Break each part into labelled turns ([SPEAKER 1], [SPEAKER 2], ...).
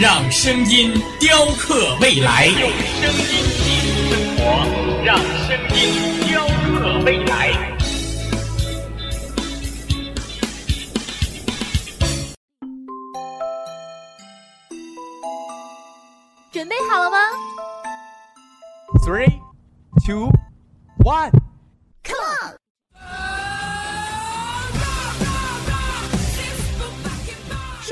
[SPEAKER 1] 让声音雕刻未来。用声音记录生活，让声音雕刻未来。
[SPEAKER 2] 准备好了吗
[SPEAKER 3] ？Three, two, one.
[SPEAKER 2] Come on!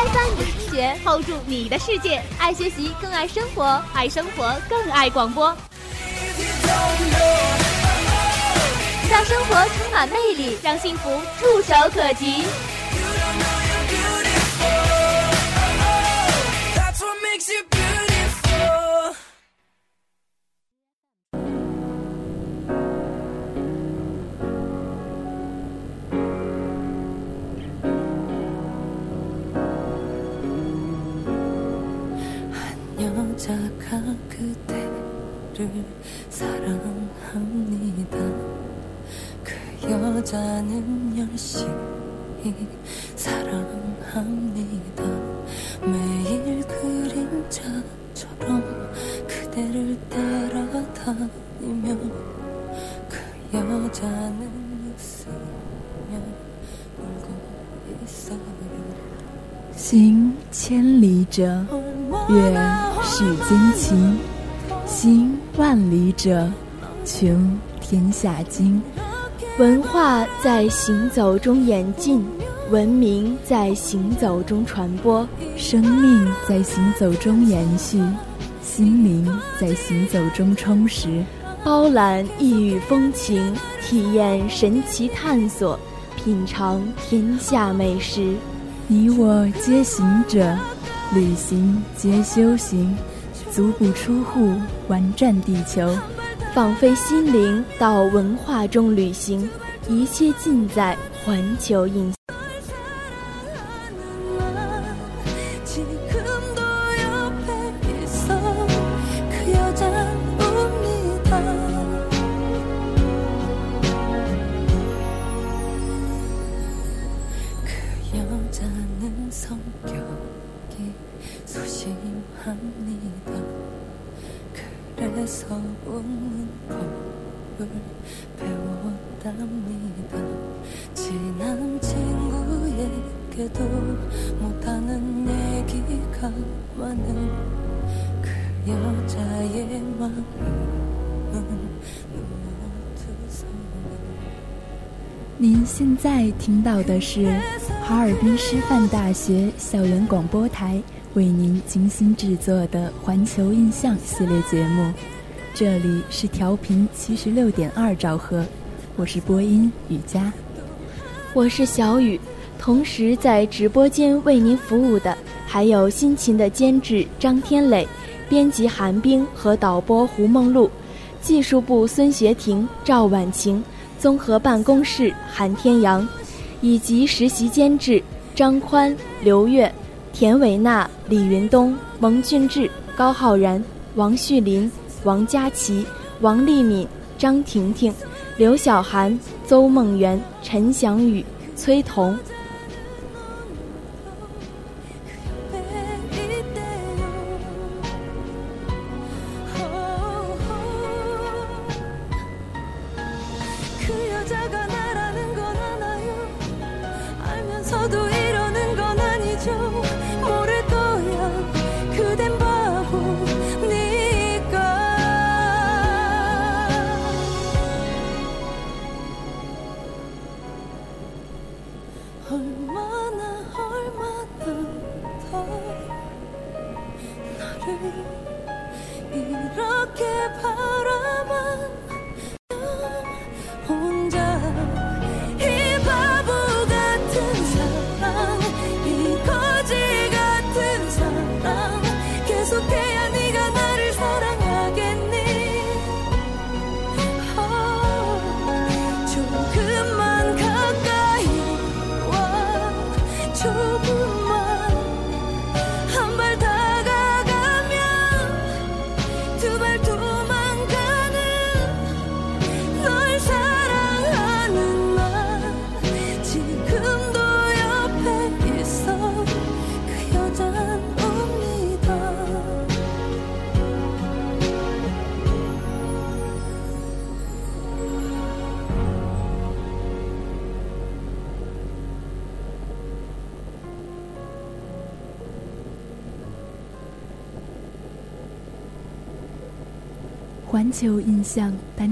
[SPEAKER 2] 开翻你的听觉，hold 住你的世界。爱学习，更爱生活；爱生活，更爱广播。让生活充满魅力，让幸福触手可及。
[SPEAKER 4] 行千里者，阅世间情； 行万里者，穷天下经。
[SPEAKER 5] 文化在行走中演进，文明在行走中传播，
[SPEAKER 4] 生命在行走中延续，心灵在行走中充实。
[SPEAKER 5] 包揽异域风情，体验神奇探索，品尝天下美食。
[SPEAKER 4] 你我皆行者，旅行皆修行，足不出户，玩转地球，
[SPEAKER 5] 放飞心灵到文化中旅行，一切尽在环球影。
[SPEAKER 4] 听到的是哈尔滨师范大学校园广播台为您精心制作的《环球印象》系列节目，这里是调频七十六点二兆赫，我是播音雨佳，
[SPEAKER 5] 我是小雨，同时在直播间为您服务的还有辛勤的监制张天磊、编辑韩冰和导播胡梦露，技术部孙学婷、赵婉晴。综合办公室韩天阳，以及实习监制张宽、刘月、田伟娜、李云东、蒙俊志、高浩然、王旭林、王佳琪、王丽敏、张婷婷、刘晓涵、邹梦圆、陈翔宇、崔彤。
[SPEAKER 4] todo isso.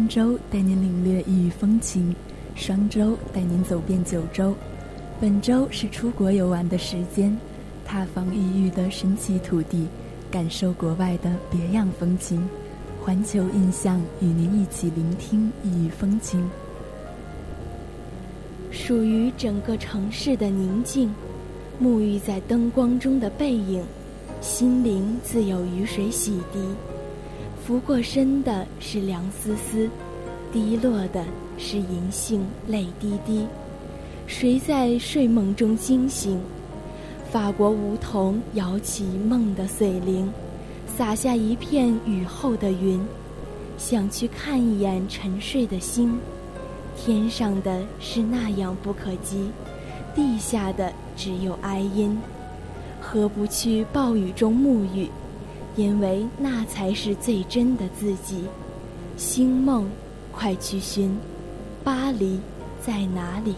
[SPEAKER 4] 周带您领略异域风情，双周带您走遍九州。本周是出国游玩的时间，踏访异域的神奇土地，感受国外的别样风情。环球印象与您一起聆听异域风情。
[SPEAKER 5] 属于整个城市的宁静，沐浴在灯光中的背影，心灵自有雨水洗涤。拂过身的是凉丝丝，滴落的是银杏泪滴滴。谁在睡梦中惊醒？法国梧桐摇起梦的碎铃，洒下一片雨后的云。想去看一眼沉睡的星，天上的是那样不可及，地下的只有哀音。何不去暴雨中沐浴？因为那才是最真的自己。星梦，快去寻，巴黎在哪里？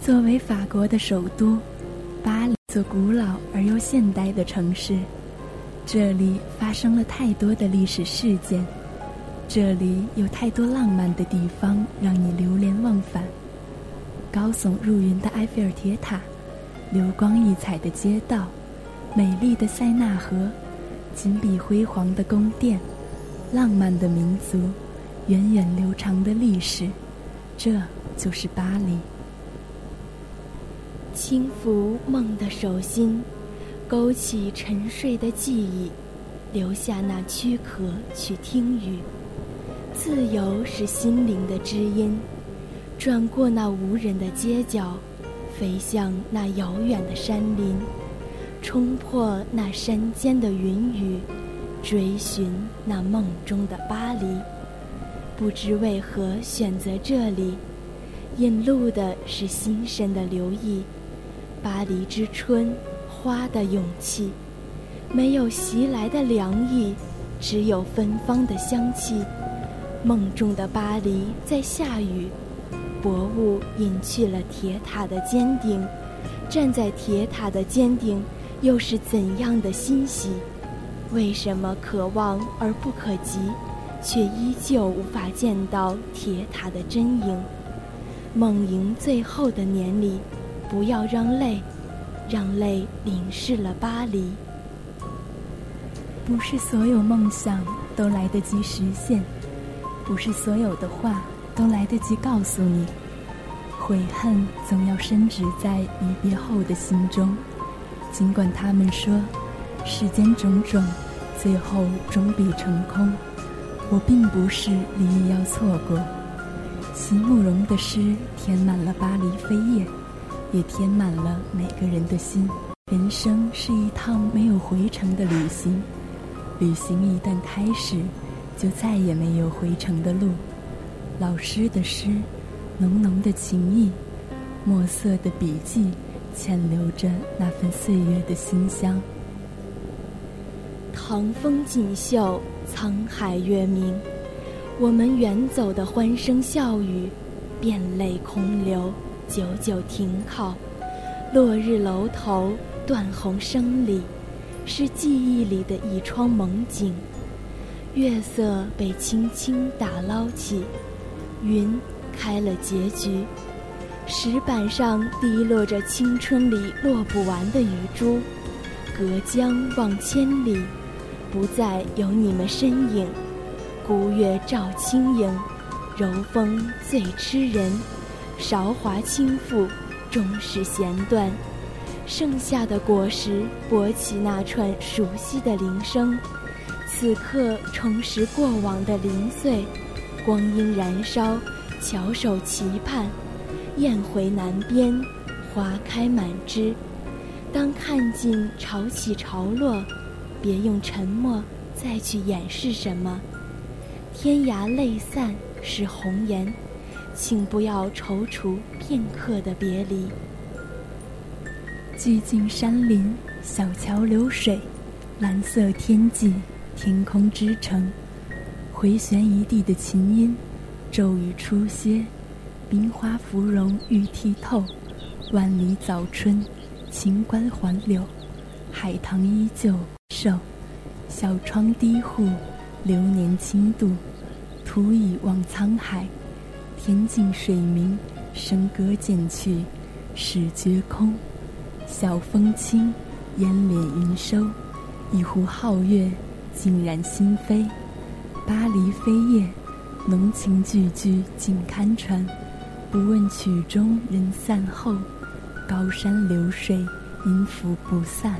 [SPEAKER 4] 作为法国的首都，巴黎座古老而又现代的城市，这里发生了太多的历史事件，这里有太多浪漫的地方让你流连忘返。高耸入云的埃菲尔铁塔，流光溢彩的街道。美丽的塞纳河，金碧辉煌的宫殿，浪漫的民族，源远流长的历史，这就是巴黎。
[SPEAKER 5] 轻抚梦的手心，勾起沉睡的记忆，留下那躯壳去听雨。自由是心灵的知音，转过那无人的街角，飞向那遥远的山林。冲破那山间的云雨，追寻那梦中的巴黎。不知为何选择这里，引路的是心深的留意。巴黎之春，花的勇气，没有袭来的凉意，只有芬芳的香气。梦中的巴黎在下雨，薄雾隐去了铁塔的尖顶，站在铁塔的尖顶。又是怎样的欣喜？为什么可望而不可及，却依旧无法见到铁塔的真影？梦萦最后的年里，不要让泪，让泪淋湿了巴黎。
[SPEAKER 4] 不是所有梦想都来得及实现，不是所有的话都来得及告诉你。悔恨总要深植在离别后的心中。尽管他们说，世间种种，最后终必成空，我并不是离意要错过。席慕容的诗填满了巴黎飞页，也填满了每个人的心。人生是一趟没有回程的旅行，旅行一旦开始，就再也没有回程的路。老师的诗，浓浓的情意，墨色的笔记。潜留着那份岁月的馨香。
[SPEAKER 5] 唐风锦绣，沧海月明。我们远走的欢声笑语，遍泪空流，久久停靠。落日楼头，断鸿声里，是记忆里的一窗蒙景。月色被轻轻打捞起，云开了结局。石板上滴落着青春里落不完的雨珠，隔江望千里，不再有你们身影。孤月照轻影，柔风醉痴人。韶华倾覆，终是弦断。盛夏的果实拨起那串熟悉的铃声，此刻重拾过往的零碎。光阴燃烧，翘首期盼。雁回南边，花开满枝。当看尽潮起潮落，别用沉默再去掩饰什么。天涯泪散是红颜，请不要踌躇片刻的别离。
[SPEAKER 4] 寂静山林，小桥流水，蓝色天际，天空之城，回旋一地的琴音，骤雨初歇，冰花芙蓉欲剔透，万里早春。晴关还柳，海棠依旧瘦。小窗低户，流年轻度。徒倚望沧海，天净水明，笙歌渐去，始觉空。晓风轻，烟敛云收。一壶皓月，浸染心扉。巴黎飞叶，浓情句句尽堪传。不问曲终人散后。高山流水，音符不散。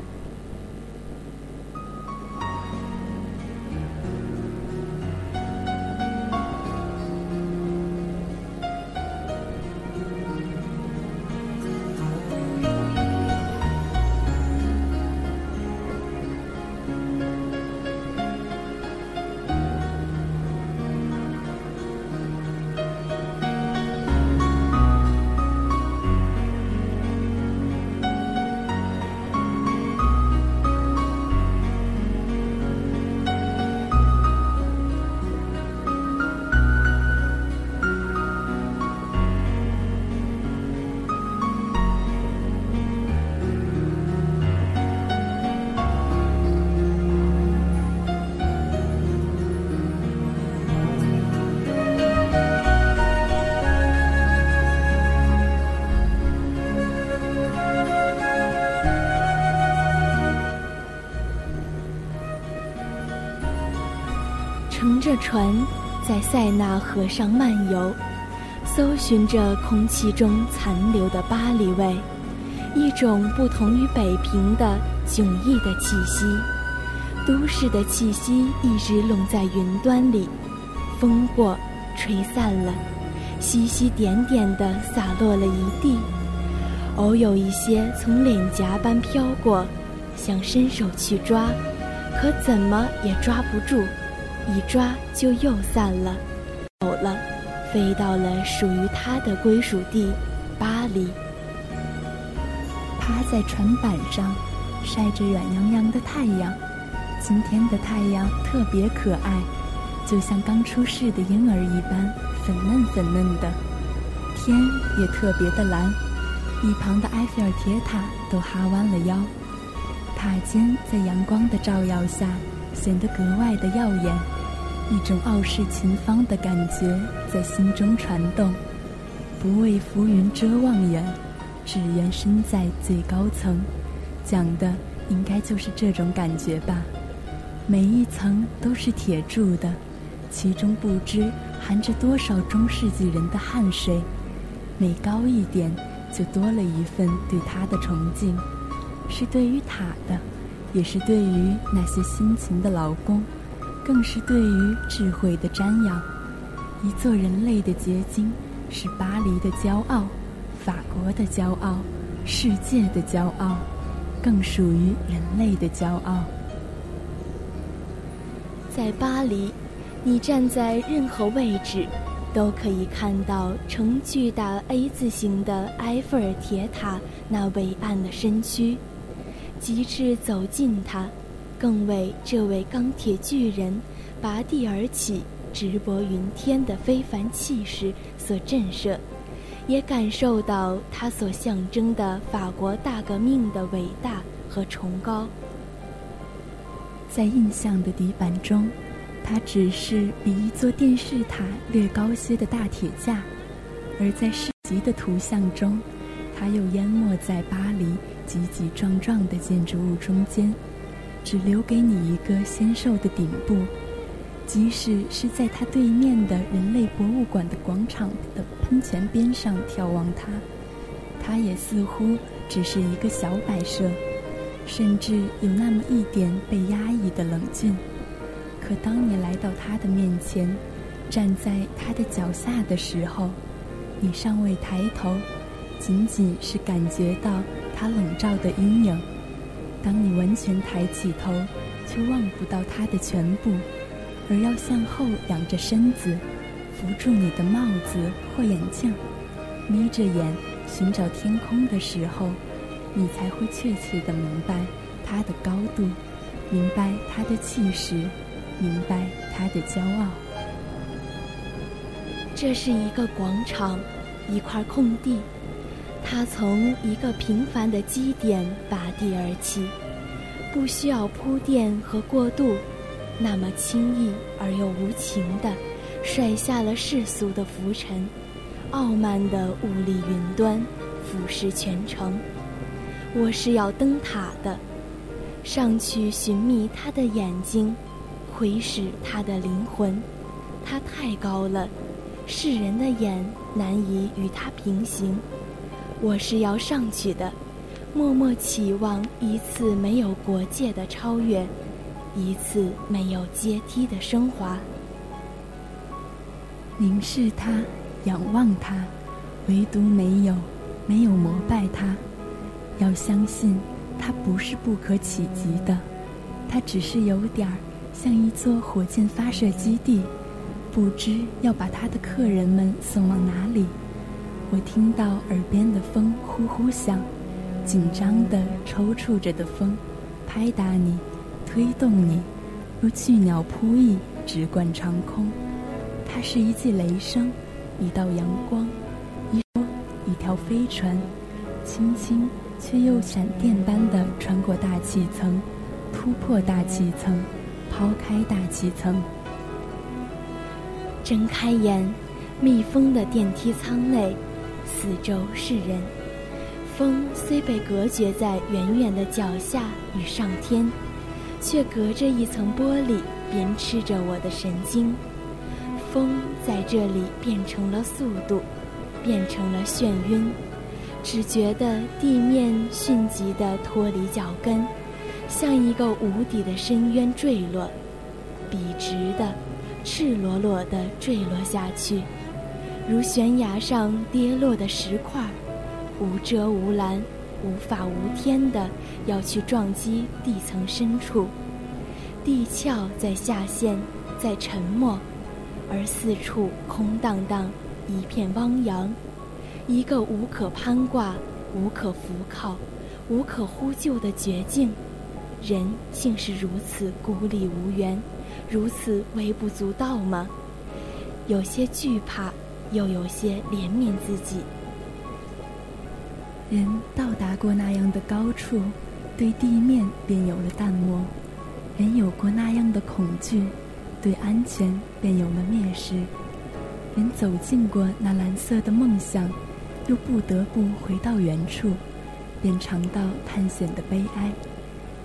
[SPEAKER 5] 船，在塞纳河上漫游，搜寻着空气中残留的巴黎味，一种不同于北平的迥异的气息。都市的气息一直笼在云端里，风过，吹散了，稀稀点点的洒落了一地，偶有一些从脸颊般飘过，想伸手去抓，可怎么也抓不住。一抓就又散了，走了，飞到了属于他的归属地——巴黎。
[SPEAKER 4] 趴在船板上，晒着软洋洋的太阳。今天的太阳特别可爱，就像刚出世的婴儿一般，粉嫩粉嫩的。天也特别的蓝，一旁的埃菲尔铁塔都哈弯了腰，塔尖在阳光的照耀下显得格外的耀眼。一种傲视群芳的感觉在心中传动，不畏浮云遮望眼，只缘身在最高层。讲的应该就是这种感觉吧。每一层都是铁铸的，其中不知含着多少中世纪人的汗水。每高一点，就多了一份对它的崇敬，是对于塔的，也是对于那些辛勤的劳工。更是对于智慧的瞻仰，一座人类的结晶，是巴黎的骄傲，法国的骄傲，世界的骄傲，更属于人类的骄傲。
[SPEAKER 5] 在巴黎，你站在任何位置，都可以看到呈巨大 A 字形的埃菲尔铁塔那伟岸的身躯，极致走近它。更为这位钢铁巨人拔地而起、直拨云天的非凡气势所震慑，也感受到他所象征的法国大革命的伟大和崇高。
[SPEAKER 4] 在印象的底板中，它只是比一座电视塔略高些的大铁架；而在市集的图像中，它又淹没在巴黎挤挤撞撞的建筑物中间，只留给你一个纤瘦的顶部。即使是在它对面的人类博物馆的广场的喷泉边上眺望它，它也似乎只是一个小摆设，甚至有那么一点被压抑的冷峻。可当你来到它的面前，站在它的脚下的时候，你尚未抬头，仅仅是感觉到它笼罩的阴影。当你完全抬起头，却望不到它的全部。而要向后仰着身子，扶住你的帽子或眼镜，眯着眼寻找天空的时候，你才会确切地明白它的高度，明白它的气势，明白它的骄傲。
[SPEAKER 5] 这是一个广场，一块空地，它从一个平凡的基点拔地而起，不需要铺垫和过渡。那么轻易而又无情地甩下了世俗的浮尘，傲慢的兀立云端，俯视全城。我是要登塔的，上去寻觅他的眼睛，窥视他的灵魂。他太高了，世人的眼难以与他平行。我是要上去的，默默期望一次没有国界的超越。一次没有阶梯的升华，
[SPEAKER 4] 凝视它，仰望它，唯独没有，没有膜拜它。要相信，它不是不可企及的，它只是有点儿像一座火箭发射基地，不知要把它的客人们送往哪里。我听到耳边的风呼呼响，紧张的抽搐着的风，拍打你。推动你，如巨鸟扑翼，直贯长空。它是一记雷声，一道阳光，一一条飞船，轻轻却又闪电般的穿过大气层，突破大气层，抛开大气层。
[SPEAKER 5] 睁开眼，密封的电梯舱内，四周是人。风虽被隔绝在远远的脚下与上天。却隔着一层玻璃，鞭笞着我的神经。风在这里变成了速度，变成了眩晕，只觉得地面迅疾地脱离脚跟，像一个无底的深渊坠落，笔直的、赤裸裸地坠落下去，如悬崖上跌落的石块，无遮无拦。无法无天的要去撞击地层深处，地壳在下陷，在沉没，而四处空荡荡，一片汪洋，一个无可攀挂、无可扶靠、无可呼救的绝境。人竟是如此孤立无援，如此微不足道吗？有些惧怕，又有些怜悯自己。
[SPEAKER 4] 人到达过那样的高处，对地面便有了淡漠；人有过那样的恐惧，对安全便有了蔑视；人走进过那蓝色的梦想，又不得不回到原处，便尝到探险的悲哀。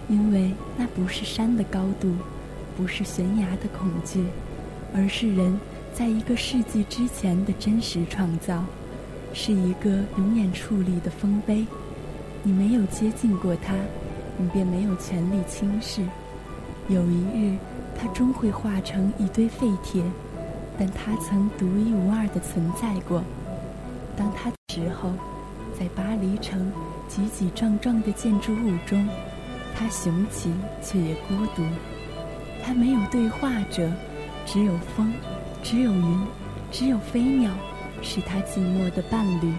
[SPEAKER 4] 因为那不是山的高度，不是悬崖的恐惧，而是人在一个世纪之前的真实创造。是一个永远矗立的丰碑，你没有接近过它，你便没有权利轻视。有一日，它终会化成一堆废铁，但它曾独一无二的存在过。当它时候，在巴黎城挤挤撞撞的建筑物中，它雄奇却也孤独。它没有对话者，只有风，只有云，只有飞鸟。是他寂寞的伴侣，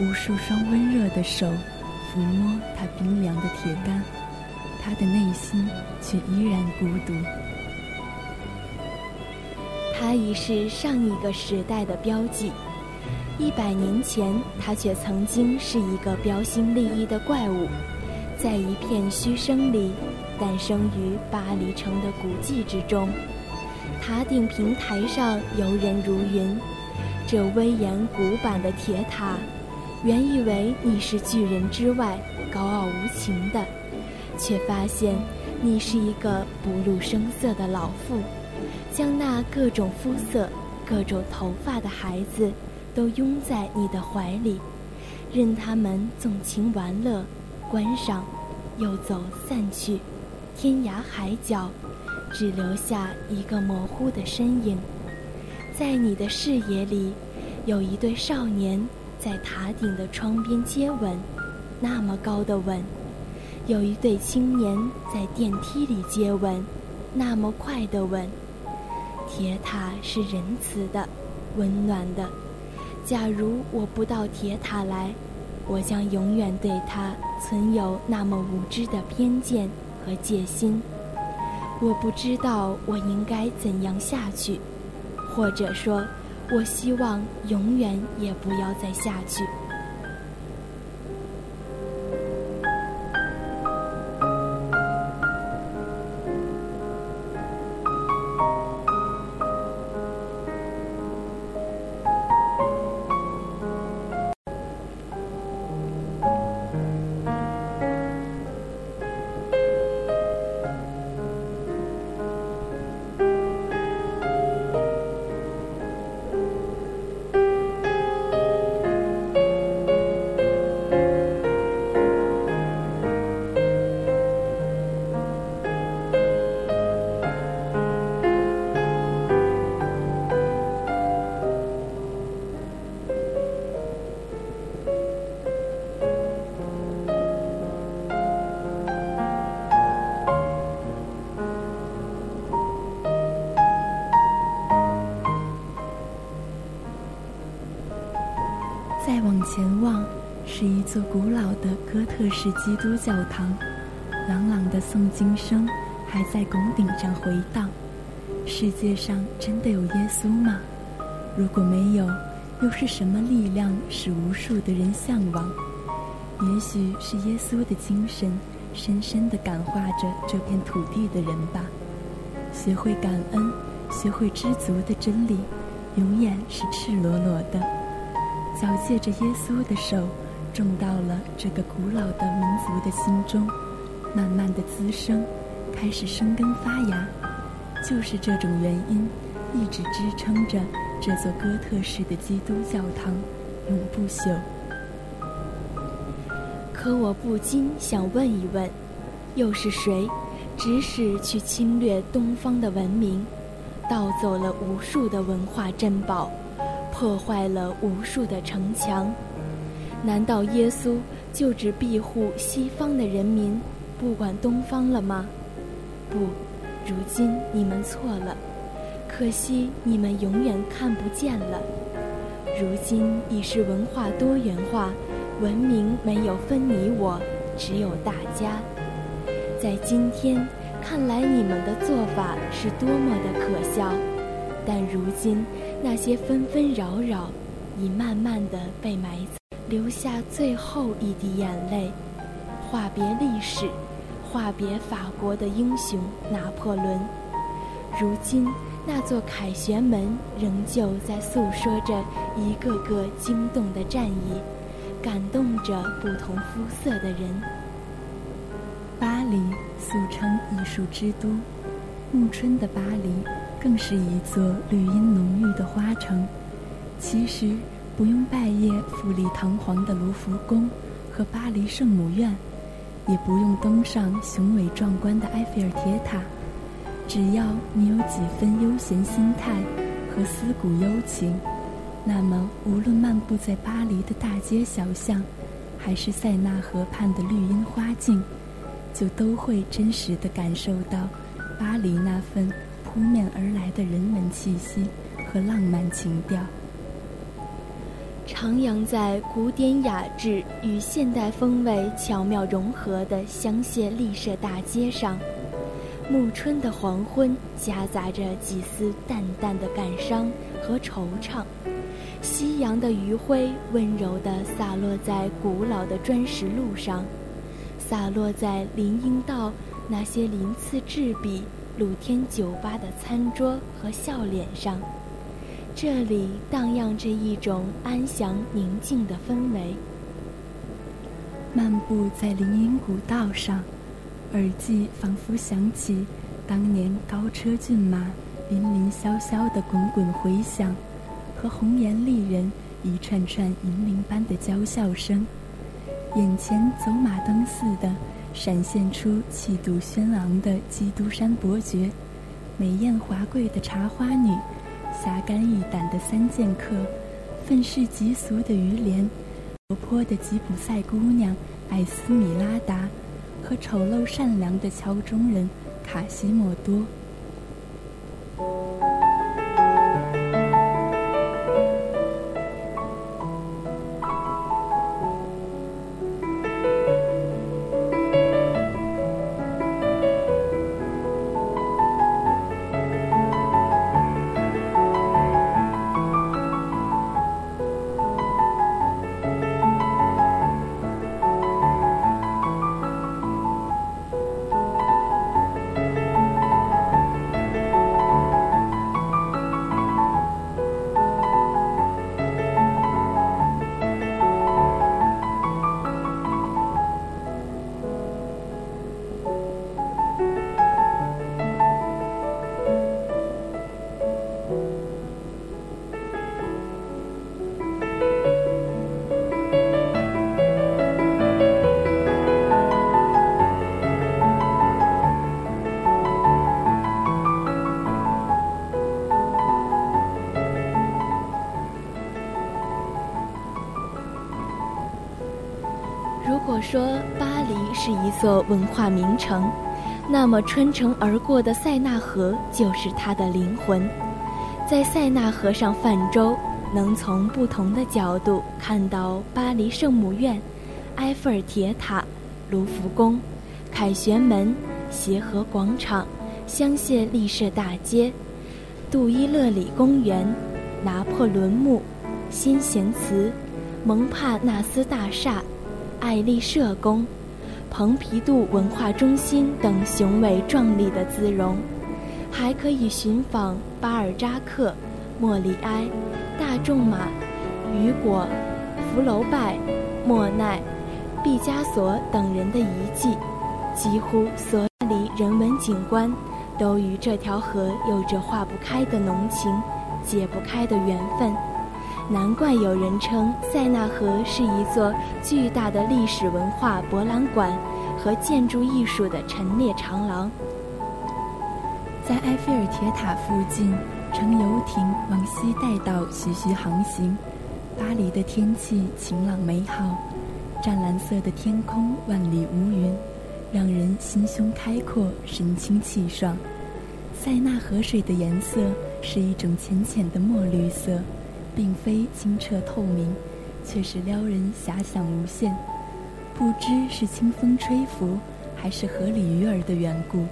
[SPEAKER 4] 无数双温热的手抚摸他冰凉的铁杆，他的内心却依然孤独。
[SPEAKER 5] 他已是上一个时代的标记，一百年前他却曾经是一个标新立异的怪物，在一片嘘声里诞生于巴黎城的古迹之中，塔顶平台上游人如云。这威严古板的铁塔，原以为你是巨人之外，高傲无情的，却发现你是一个不露声色的老妇，将那各种肤色、各种头发的孩子都拥在你的怀里，任他们纵情玩乐、观赏，又走散去，天涯海角，只留下一个模糊的身影，在你的视野里。有一对少年在塔顶的窗边接吻，那么高的吻；有一对青年在电梯里接吻，那么快的吻。铁塔是仁慈的，温暖的。假如我不到铁塔来，我将永远对它存有那么无知的偏见和戒心。我不知道我应该怎样下去，或者说。我希望永远也不要再下去。
[SPEAKER 4] 座古老的哥特式基督教堂，朗朗的诵经声还在拱顶上回荡。世界上真的有耶稣吗？如果没有，又是什么力量使无数的人向往？也许是耶稣的精神深深地感化着这片土地的人吧。学会感恩，学会知足的真理，永远是赤裸裸的。脚借着耶稣的手，种到了这个古老的民族的心中，慢慢的滋生，开始生根发芽。就是这种原因，一直支撑着这座哥特式的基督教堂永不朽。
[SPEAKER 5] 可我不禁想问一问：又是谁，指使去侵略东方的文明，盗走了无数的文化珍宝？破坏了无数的城墙，难道耶稣就只庇护西方的人民，不管东方了吗？不，如今你们错了，可惜你们永远看不见了。如今已是文化多元化，文明没有分你我，只有大家。在今天看来，你们的做法是多么的可笑，但如今。那些纷纷扰扰，已慢慢的被埋葬，留下最后一滴眼泪，话别历史，话别法国的英雄拿破仑。如今，那座凯旋门仍旧在诉说着一个个惊动的战役，感动着不同肤色的人。
[SPEAKER 4] 巴黎素称艺术之都，暮春的巴黎。更是一座绿荫浓郁的花城。其实不用拜谒富丽堂皇的卢浮宫和巴黎圣母院，也不用登上雄伟壮观的埃菲尔铁塔，只要你有几分悠闲心态和思古幽情，那么无论漫步在巴黎的大街小巷，还是塞纳河畔的绿荫花径，就都会真实的感受到巴黎那份。扑面而来的人文气息和浪漫情调，
[SPEAKER 5] 徜徉在古典雅致与现代风味巧妙融合的香榭丽舍大街上，暮春的黄昏夹杂着几丝淡淡的感伤和惆怅，夕阳的余晖温柔地洒落在古老的砖石路上，洒落在林荫道那些鳞次栉比。露天酒吧的餐桌和笑脸上，这里荡漾着一种安详宁静的氛围。
[SPEAKER 4] 漫步在林荫古道上，耳际仿佛响起当年高车骏马、林林萧萧的滚滚回响，和红颜丽人一串串银铃般的娇笑声。眼前走马灯似的闪现出气度轩昂的基督山伯爵，美艳华贵的茶花女，侠肝义胆的三剑客，愤世嫉俗的于连。活泼的吉普赛姑娘艾斯米拉达，和丑陋善良的敲钟人卡西莫多。
[SPEAKER 5] 座文化名城，那么穿城而过的塞纳河就是它的灵魂。在塞纳河上泛舟，能从不同的角度看到巴黎圣母院、埃菲尔铁塔、卢浮宫、凯旋门、协和广场、香榭丽舍大街、杜伊勒里公园、拿破仑墓、新贤祠、蒙帕纳斯大厦。爱丽舍宫、蓬皮杜文化中心等雄伟壮丽的姿容，还可以寻访巴尔扎克、莫里埃、大仲马、雨果、福楼拜、莫奈、毕加索等人的遗迹。几乎所里人文景观，都与这条河有着化不开的浓情，解不开的缘分。难怪有人称塞纳河是一座巨大的历史文化博览馆和建筑艺术的陈列长廊。
[SPEAKER 4] 在埃菲尔铁塔附近，乘游艇往西带道徐徐航行。巴黎的天气晴朗美好，湛蓝色的天空万里无云，让人心胸开阔，神清气爽。塞纳河水的颜色是一种浅浅的墨绿色。并非清澈透明，却是撩人遐想无限。不知是清风吹拂，还是河里鱼儿的缘故，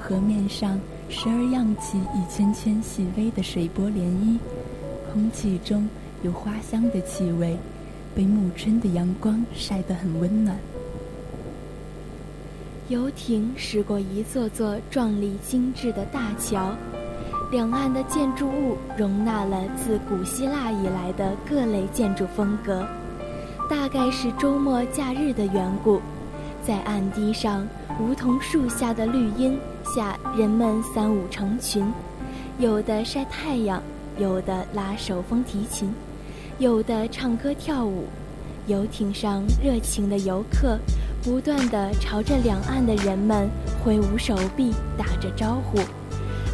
[SPEAKER 4] 河面上时而漾起一圈圈细微的水波涟漪，空气中有花香的气味，被暮春的阳光晒得很温暖。
[SPEAKER 5] 游艇驶过一座座壮丽精致的大桥。两岸的建筑物容纳了自古希腊以来的各类建筑风格，大概是周末假日的缘故，在岸堤上梧桐树下的绿荫下，人们三五成群，有的晒太阳，有的拉手风提琴，有的唱歌跳舞。游艇上热情的游客不断地朝着两岸的人们挥舞手臂，打着招呼。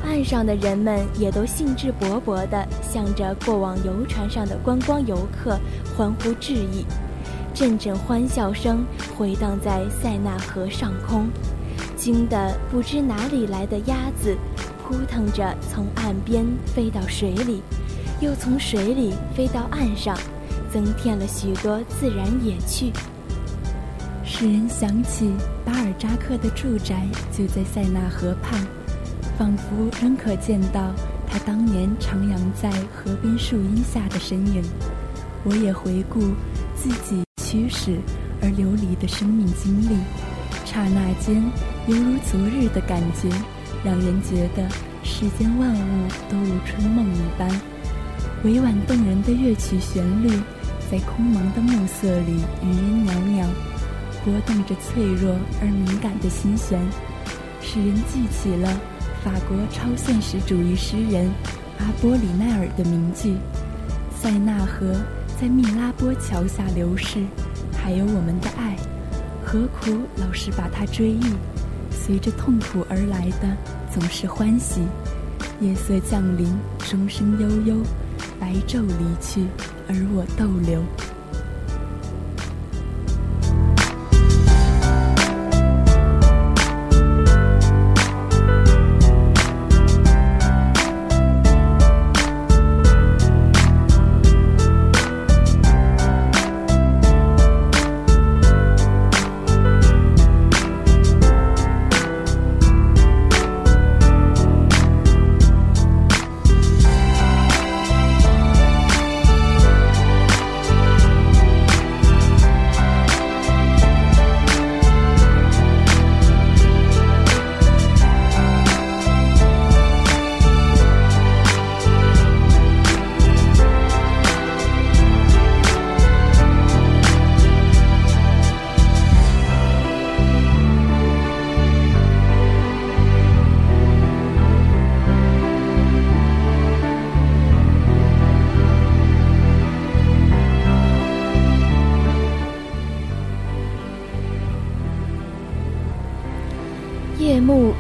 [SPEAKER 5] 岸上的人们也都兴致勃勃地向着过往游船上的观光游客欢呼致意，阵阵欢笑声回荡在塞纳河上空，惊得不知哪里来的鸭子扑腾着从岸边飞到水里，又从水里飞到岸上，增添了许多自然野趣，
[SPEAKER 4] 使人想起巴尔扎克的住宅就在塞纳河畔。仿佛仍可见到他当年徜徉在河边树荫下的身影。我也回顾自己驱使而流离的生命经历，刹那间犹如昨日的感觉，让人觉得世间万物都如春梦一般。委婉动人的乐曲旋律，在空蒙的暮色里余音袅袅，拨动着脆弱而敏感的心弦，使人记起了法国超现实主义诗人阿波里奈尔的名句：“塞纳河在密拉波桥下流逝，还有我们的爱，何苦老是把它追忆？随着痛苦而来的总是欢喜。夜色降临，钟声悠悠，白昼离去，而我逗留。”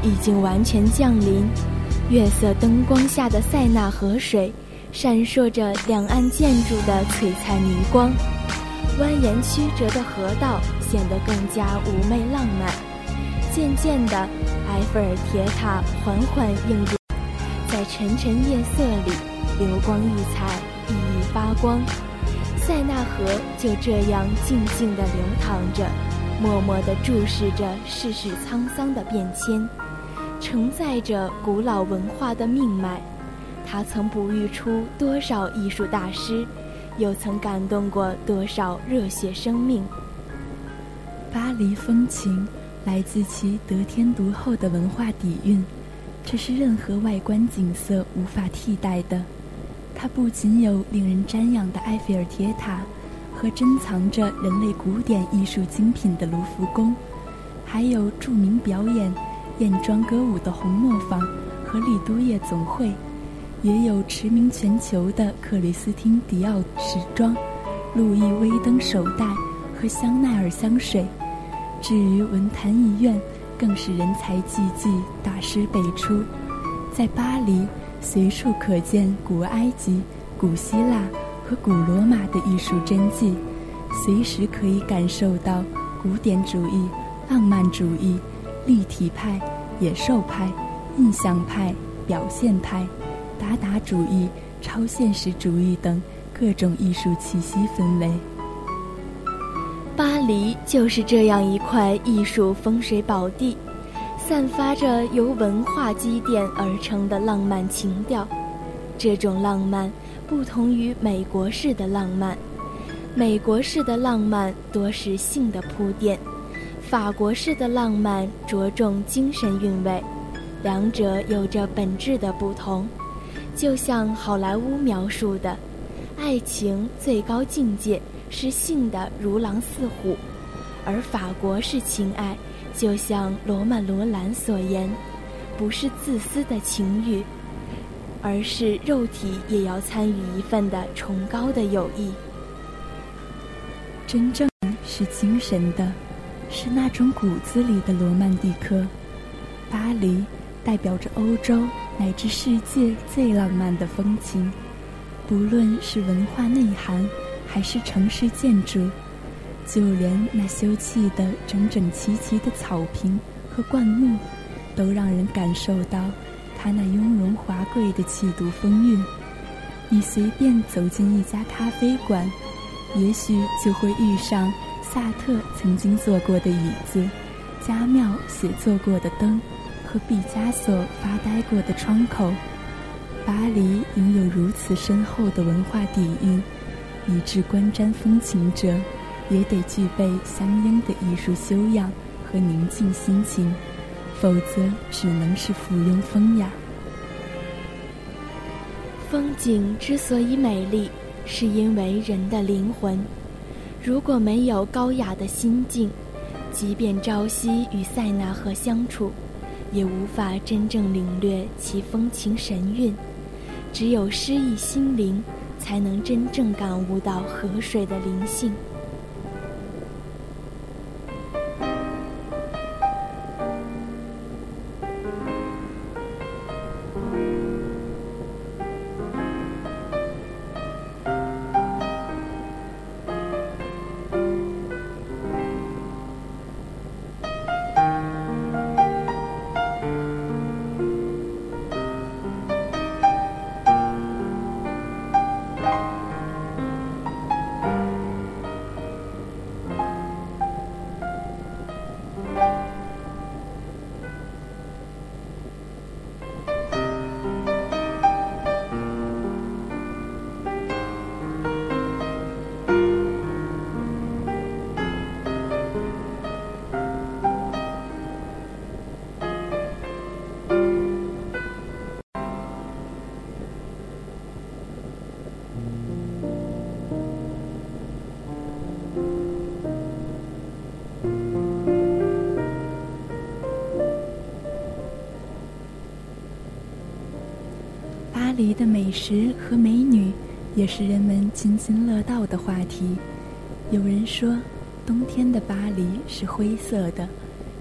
[SPEAKER 5] 已经完全降临，月色灯光下的塞纳河水，闪烁着两岸建筑的璀璨霓光，蜿蜒曲折的河道显得更加妩媚浪漫。渐渐的，埃菲尔铁塔缓缓映入，在沉沉夜色里流光溢彩，熠熠发光。塞纳河就这样静静地流淌着，默默地注视着世事沧桑的变迁。承载着古老文化的命脉，它曾哺育出多少艺术大师，又曾感动过多少热血生命。
[SPEAKER 4] 巴黎风情来自其得天独厚的文化底蕴，这是任何外观景色无法替代的。它不仅有令人瞻仰的埃菲尔铁塔和珍藏着人类古典艺术精品的卢浮宫，还有著名表演。艳妆歌舞的红磨坊和丽都夜总会，也有驰名全球的克里斯汀迪奥时装、路易威登手袋和香奈儿香水。至于文坛艺苑，更是人才济济，大师辈出。在巴黎，随处可见古埃及、古希腊和古罗马的艺术真迹，随时可以感受到古典主义、浪漫主义。立体派、野兽派、印象派、表现派、达达主义、超现实主义等各种艺术气息氛围。
[SPEAKER 5] 巴黎就是这样一块艺术风水宝地，散发着由文化积淀而成的浪漫情调。这种浪漫不同于美国式的浪漫，美国式的浪漫多是性的铺垫。法国式的浪漫着重精神韵味，两者有着本质的不同。就像好莱坞描述的，爱情最高境界是性的如狼似虎，而法国式情爱，就像罗曼·罗兰所言，不是自私的情欲，而是肉体也要参与一份的崇高的友谊。
[SPEAKER 4] 真正是精神的。是那种骨子里的罗曼蒂克。巴黎代表着欧洲乃至世界最浪漫的风情，不论是文化内涵，还是城市建筑，就连那修砌的整整齐齐的草坪和灌木，都让人感受到它那雍容华贵的气度风韵。你随便走进一家咖啡馆，也许就会遇上。萨特曾经坐过的椅子，加缪写作过的灯，和毕加索发呆过的窗口，巴黎拥有如此深厚的文化底蕴，以致观瞻风情者也得具备相应的艺术修养和宁静心情，否则只能是附庸风雅。
[SPEAKER 5] 风景之所以美丽，是因为人的灵魂。如果没有高雅的心境，即便朝夕与塞纳河相处，也无法真正领略其风情神韵。只有诗意心灵，才能真正感悟到河水的灵性。
[SPEAKER 4] 黎的美食和美女，也是人们津津乐道的话题。有人说，冬天的巴黎是灰色的，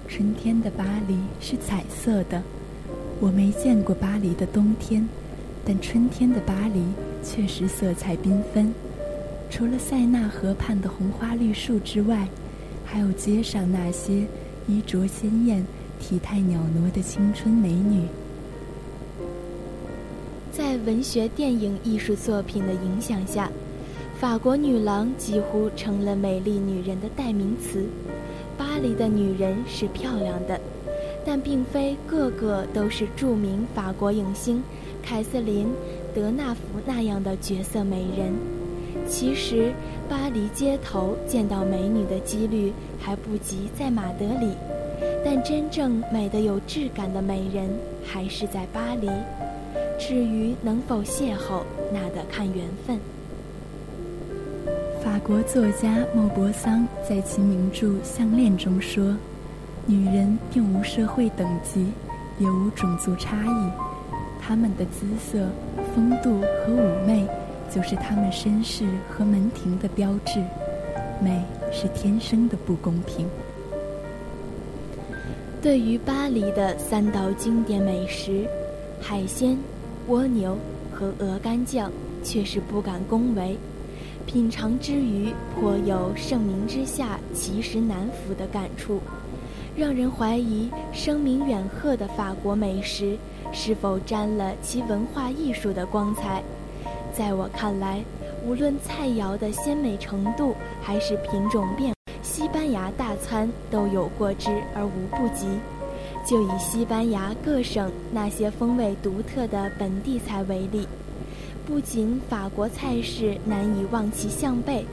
[SPEAKER 4] 春天的巴黎是彩色的。我没见过巴黎的冬天，但春天的巴黎确实色彩缤纷。除了塞纳河畔的红花绿树之外，还有街上那些衣着鲜艳、体态袅娜的青春美女。
[SPEAKER 5] 文学、电影、艺术作品的影响下，法国女郎几乎成了美丽女人的代名词。巴黎的女人是漂亮的，但并非个个都是著名法国影星凯瑟琳·德纳福那样的绝色美人。其实，巴黎街头见到美女的几率还不及在马德里，但真正美得有质感的美人还是在巴黎。至于能否邂逅，那得看缘分。
[SPEAKER 4] 法国作家莫泊桑在其名著《项链》中说：“女人并无社会等级，也无种族差异，她们的姿色、风度和妩媚，就是她们身世和门庭的标志。美是天生的不公平。”
[SPEAKER 5] 对于巴黎的三道经典美食，海鲜。蜗牛和鹅肝酱却是不敢恭维，品尝之余颇有盛名之下其实难副的感触，让人怀疑声名远赫的法国美食是否沾了其文化艺术的光彩。在我看来，无论菜肴的鲜美程度还是品种变，西班牙大餐都有过之而无不及。就以西班牙各省那些风味独特的本地菜为例，不仅法国菜式难以望其项背，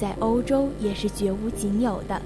[SPEAKER 5] 在欧洲也是绝无仅有的。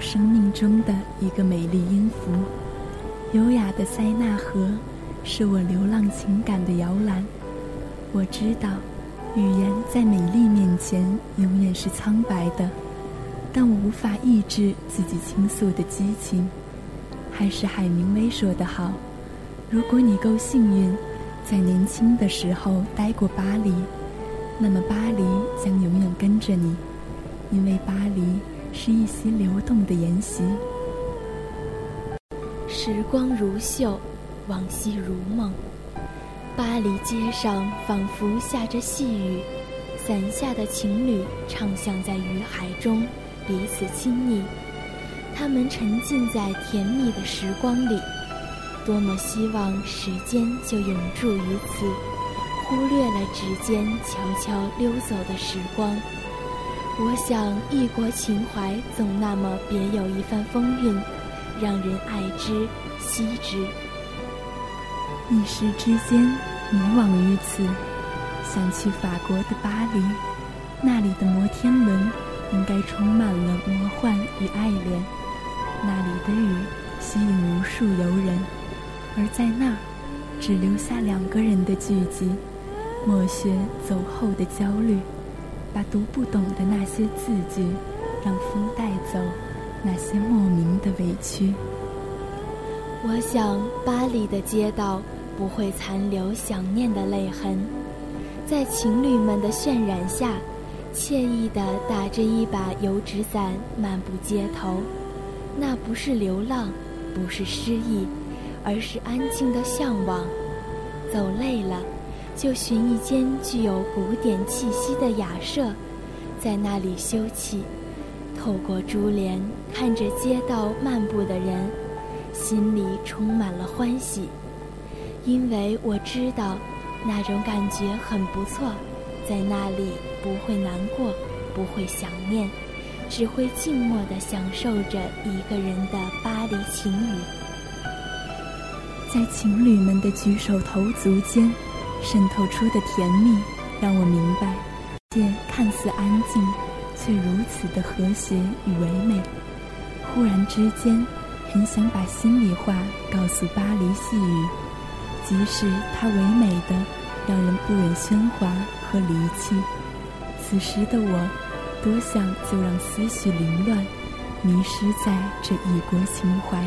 [SPEAKER 4] 生命中的一个美丽音符，优雅的塞纳河是我流浪情感的摇篮。我知道，语言在美丽面前永远是苍白的，但我无法抑制自己倾诉的激情。还是海明威说的好：如果你够幸运，在年轻的时候待过巴黎，那么巴黎将永远跟着你，因为巴黎是一袭流动的沿袭。
[SPEAKER 5] 时光如秀，往昔如梦。巴黎街上仿佛下着细雨，伞下的情侣畅想在雨海中彼此亲昵。他们沉浸在甜蜜的时光里，多么希望时间就永驻于此，忽略了指尖悄悄溜走的时光。我想，异国情怀总那么别有一番风韵，让人爱之惜之。
[SPEAKER 4] 一时之间迷惘于此，想去法国的巴黎，那里的摩天轮应该充满了魔幻与爱恋。那里的雨吸引无数游人，而在那儿，只留下两个人的聚集。默雪走后的焦虑，把读不懂的那些字句，让风带走那些莫名的委屈。
[SPEAKER 5] 我想，巴黎的街道不会残留想念的泪痕，在情侣们的渲染下，惬意地打着一把油纸伞漫步街头。那不是流浪，不是失意，而是安静的向往。走累了，就寻一间具有古典气息的雅舍，在那里休憩。透过珠帘看着街道漫步的人，心里充满了欢喜，因为我知道那种感觉很不错，在那里不会难过，不会想念。只会静默地享受着一个人的巴黎情侣，
[SPEAKER 4] 在情侣们的举手投足间渗透出的甜蜜，让我明白，界看似安静，却如此的和谐与唯美。忽然之间，很想把心里话告诉巴黎细雨，即使它唯美的让人不忍喧哗和离弃。此时的我。多想就让思绪凌乱，迷失在这异国情怀。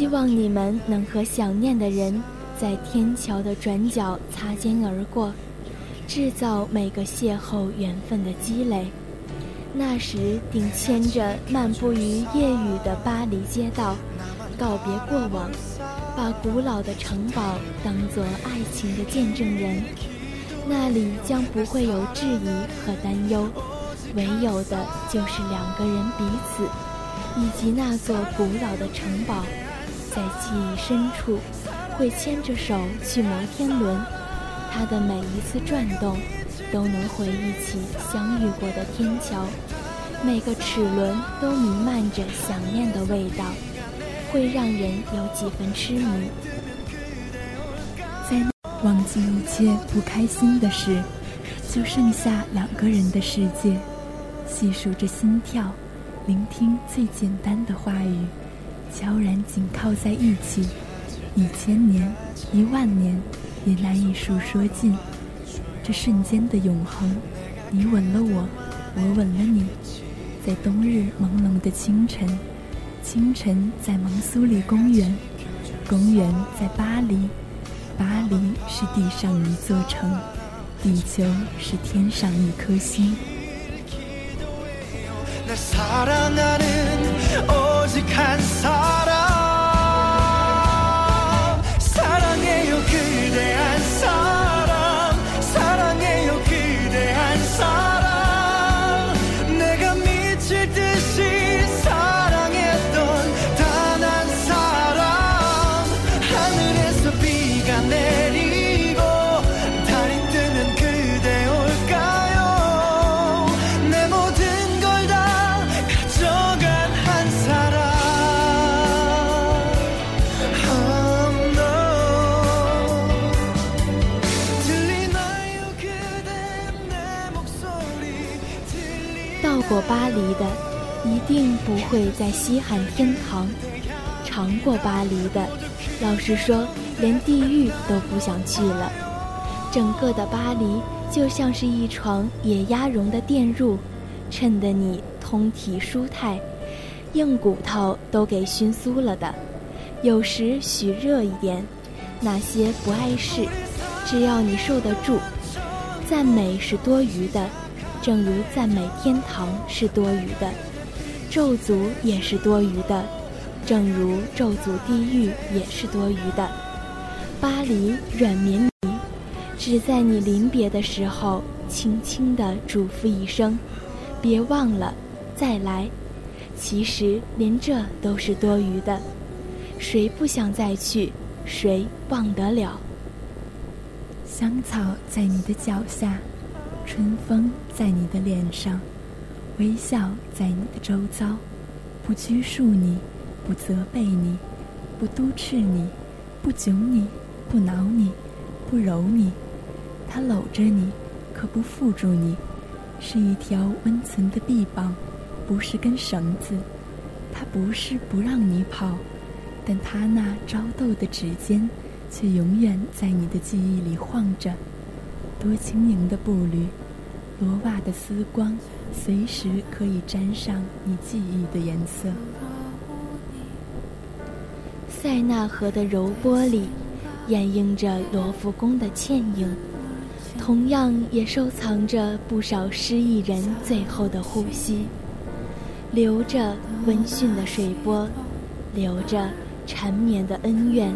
[SPEAKER 5] 希望你们能和想念的人在天桥的转角擦肩而过，制造每个邂逅缘分的积累。那时，顶牵着漫步于夜雨的巴黎街道，告别过往，把古老的城堡当作爱情的见证人。那里将不会有质疑和担忧，唯有的就是两个人彼此。以及那座古老的城堡，在记忆深处，会牵着手去摩天轮，它的每一次转动，都能回忆起相遇过的天桥，每个齿轮都弥漫着想念的味道，会让人有几分痴迷。
[SPEAKER 4] 在忘记一切不开心的事，就剩下两个人的世界，细数着心跳。聆听最简单的话语，悄然紧靠在一起，一千年、一万年也难以述说尽。这瞬间的永恒，你吻了我，我吻了你，在冬日朦胧的清晨，清晨在蒙苏里公园，公园在巴黎，巴黎是地上一座城，地球是天上一颗星。
[SPEAKER 5] 过定不会在稀罕天堂；尝过巴黎的，老实说，连地狱都不想去了。整个的巴黎就像是一床野鸭绒的垫褥，衬得你通体舒泰，硬骨头都给熏酥了的。有时许热一点，那些不碍事，只要你受得住。赞美是多余的。正如赞美天堂是多余的，咒诅也是多余的；正如咒诅地狱也是多余的。巴黎软绵绵，只在你临别的时候，轻轻地嘱咐一声：“别忘了，再来。”其实连这都是多余的。谁不想再去？谁忘得了？
[SPEAKER 4] 香草在你的脚下。春风在你的脸上，微笑在你的周遭，不拘束你，不责备你，不督斥你，不窘你，不挠你，不揉你。他搂着你，可不缚住你，是一条温存的臂膀，不是根绳子。他不是不让你跑，但他那招逗的指尖，却永远在你的记忆里晃着。多轻盈的步履，罗袜的丝光，随时可以沾上你记忆的颜色。
[SPEAKER 5] 塞纳河的柔波里，掩映着罗浮宫的倩影，同样也收藏着不少失意人最后的呼吸。流着温驯的水波，流着缠绵的恩怨。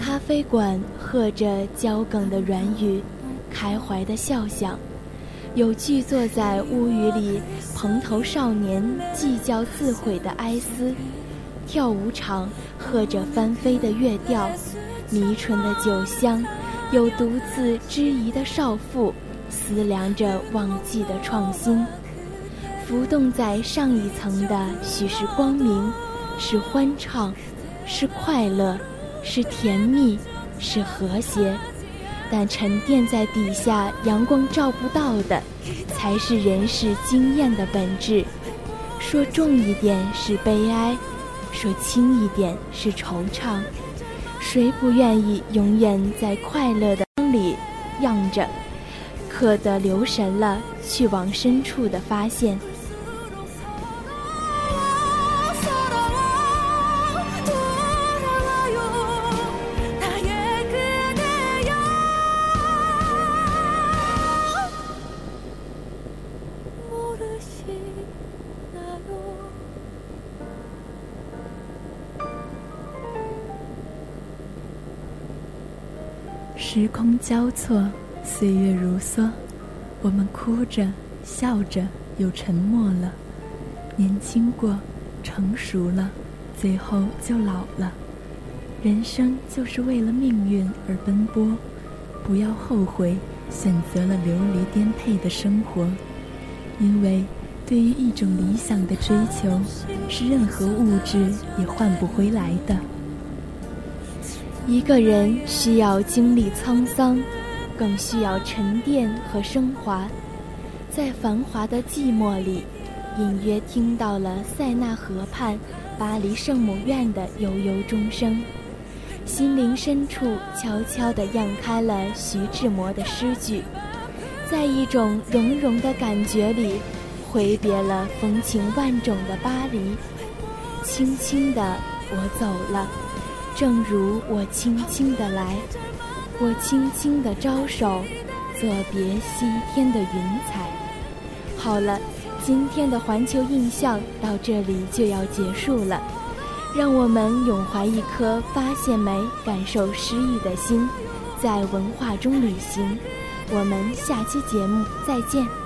[SPEAKER 5] 咖啡馆和着交梗的软语。开怀的笑响，有聚坐在屋宇里蓬头少年计较自毁的哀思；跳舞场和着翻飞的乐调，迷醇的酒香，有独自知疑的少妇思量着忘记的创新。浮动在上一层的，许是光明，是欢畅，是快乐，是甜蜜，是和谐。但沉淀在底下，阳光照不到的，才是人世经验的本质。说重一点是悲哀，说轻一点是惆怅。谁不愿意永远在快乐的里漾着？可得留神了，去往深处的发现。
[SPEAKER 4] 交错，岁月如梭，我们哭着、笑着，又沉默了。年轻过，成熟了，最后就老了。人生就是为了命运而奔波，不要后悔选择了流离颠沛的生活，因为对于一种理想的追求，是任何物质也换不回来的。
[SPEAKER 5] 一个人需要经历沧桑，更需要沉淀和升华。在繁华的寂寞里，隐约听到了塞纳河畔巴黎圣母院的悠悠钟声，心灵深处悄悄地漾开了徐志摩的诗句，在一种融融的感觉里，挥别了风情万种的巴黎，轻轻地，我走了。正如我轻轻地来，我轻轻地招手，作别西天的云彩。好了，今天的环球印象到这里就要结束了，让我们永怀一颗发现美、感受诗意的心，在文化中旅行。我们下期节目再见。